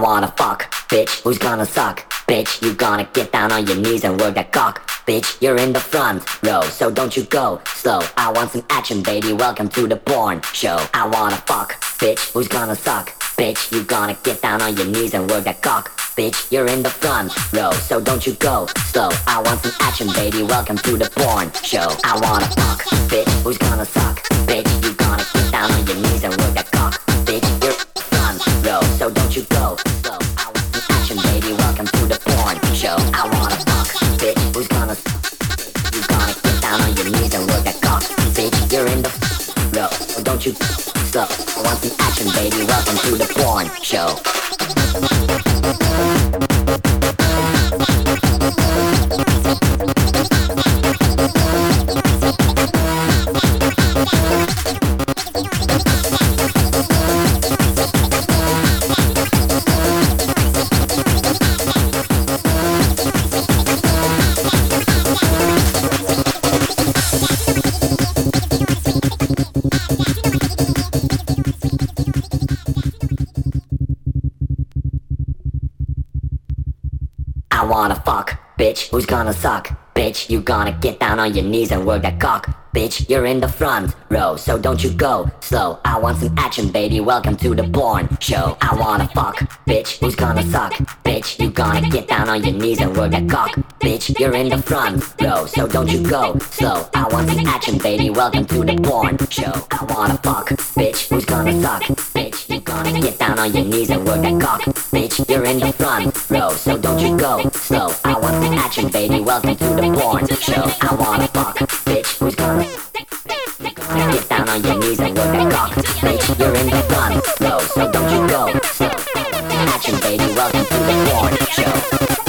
wanna fuck, bitch, who's gonna suck? Bitch, you gonna get down on your knees and work that cock. Bitch, you're in the front row, so don't you go slow. I want some action, baby. Welcome to the porn show. I wanna fuck, bitch, who's gonna suck? Bitch, you gonna get down on your knees and work that cock. Bitch, you're in the front row, so don't you go slow. I want some action, baby. Welcome to the porn show. I wanna fuck, bitch, who's gonna suck? Bitch, you gonna get down on your knees and work that cock. Bitch, you're in the front row, so don't you go so don't you slow. I want some action, baby. Welcome to the porn show. Gonna suck? Bitch, you gonna get down on your knees and work that cock. Bitch, you're in the front row, so don't you go slow. I want some action, baby. Welcome to the porn show. I wanna fuck, bitch, who's gonna suck? Bitch, you gonna get down on your knees and work that cock. Bitch, you're in the front row, so don't you go slow. I want some action, baby. Welcome to the porn show. I wanna fuck, bitch, who's gonna suck? You gonna get down on your knees and work that cock. Bitch, you're in the front row, so don't you go slow. I want some action, baby. Welcome to the porn show. I wanna fuck, bitch, who's gonna get down on your knees and work that cock. Bitch, you're in the front row, so don't you go slow. I want an action, baby. Welcome to the porn show.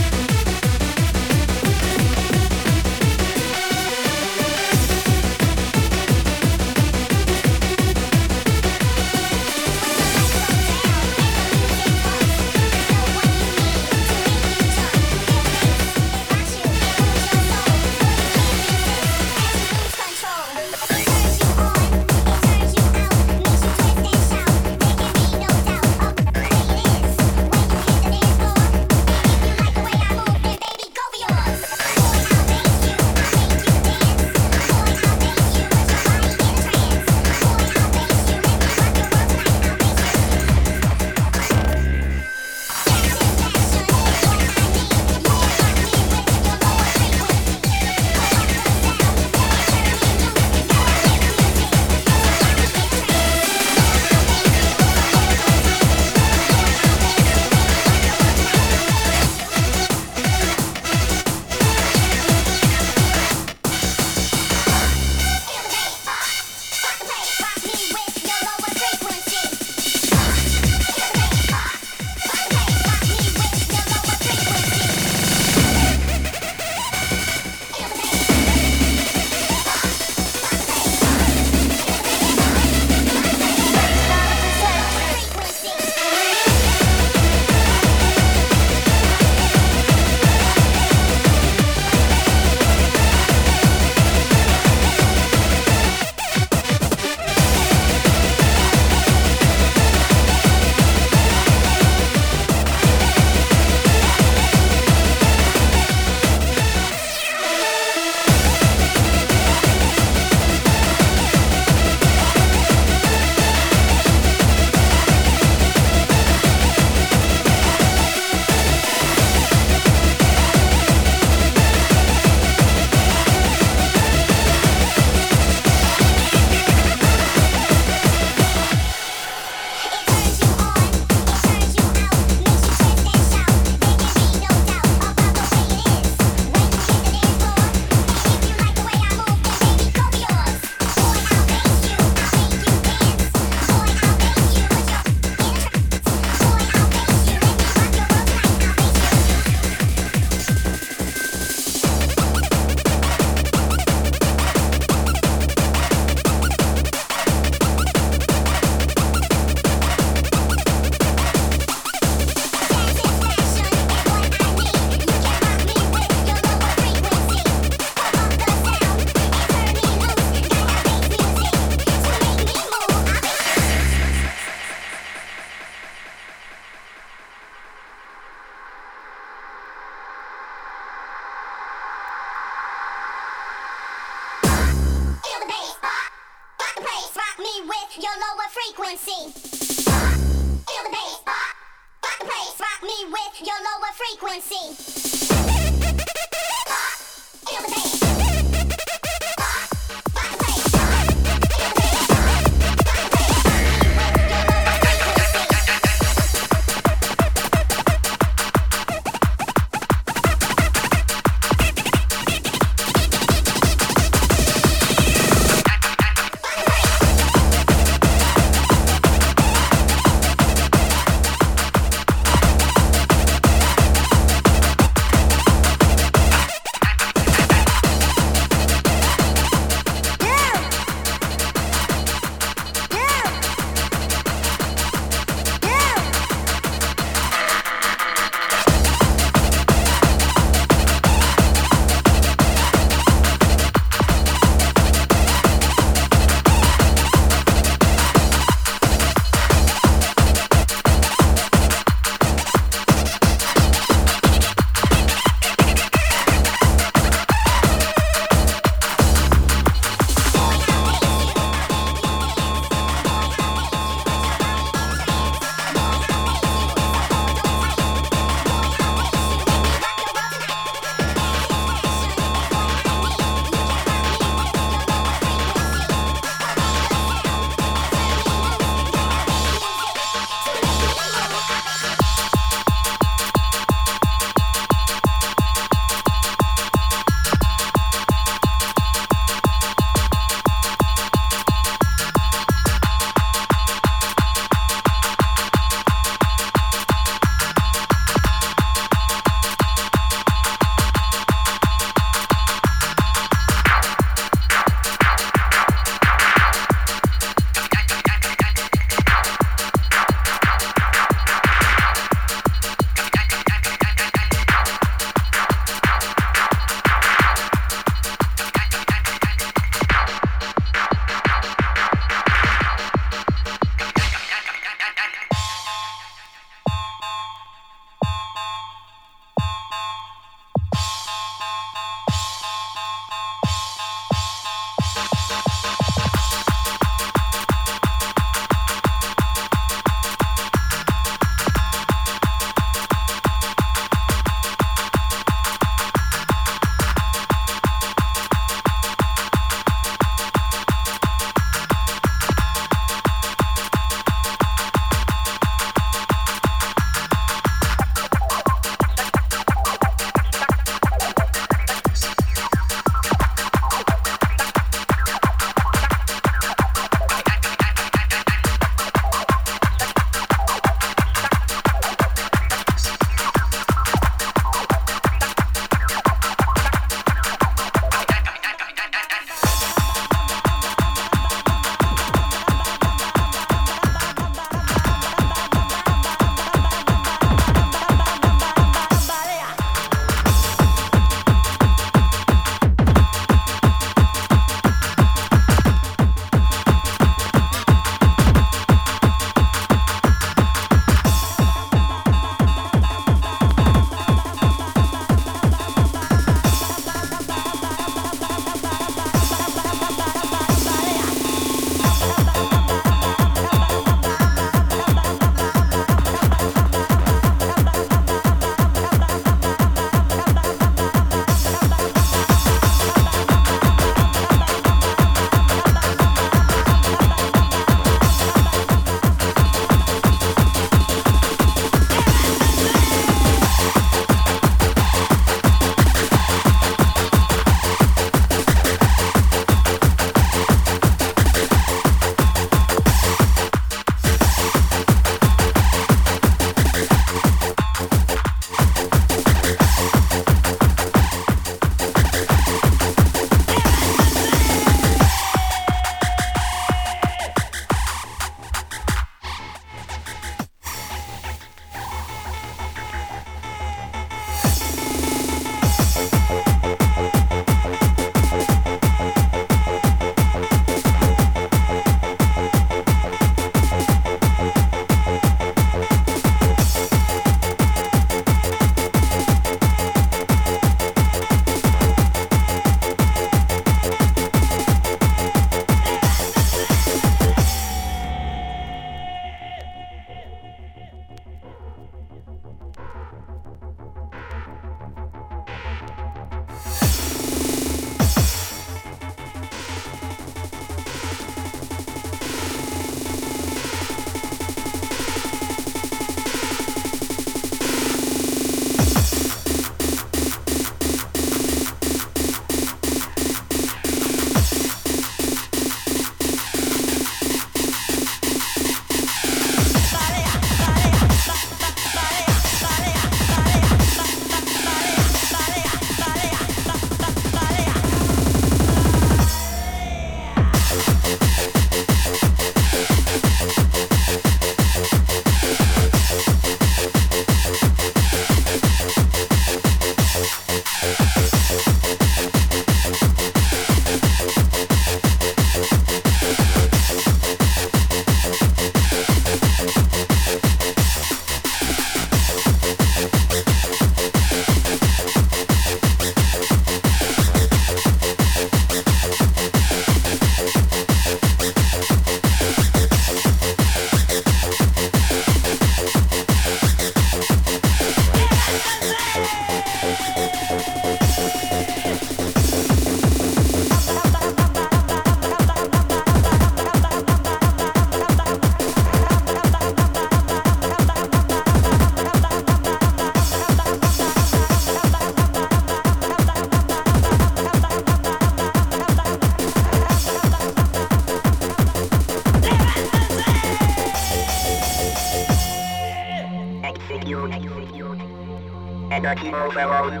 Aquí moveos.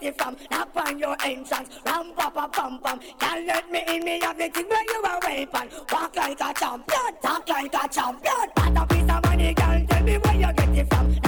Get it from. Knock on your entrance. Ram pa pa pam pam. Can't let me in. Me have the thing where you are weapon. Walk like a champion. Talk like a champion. Got a piece of money, girl. Tell me where you get it from.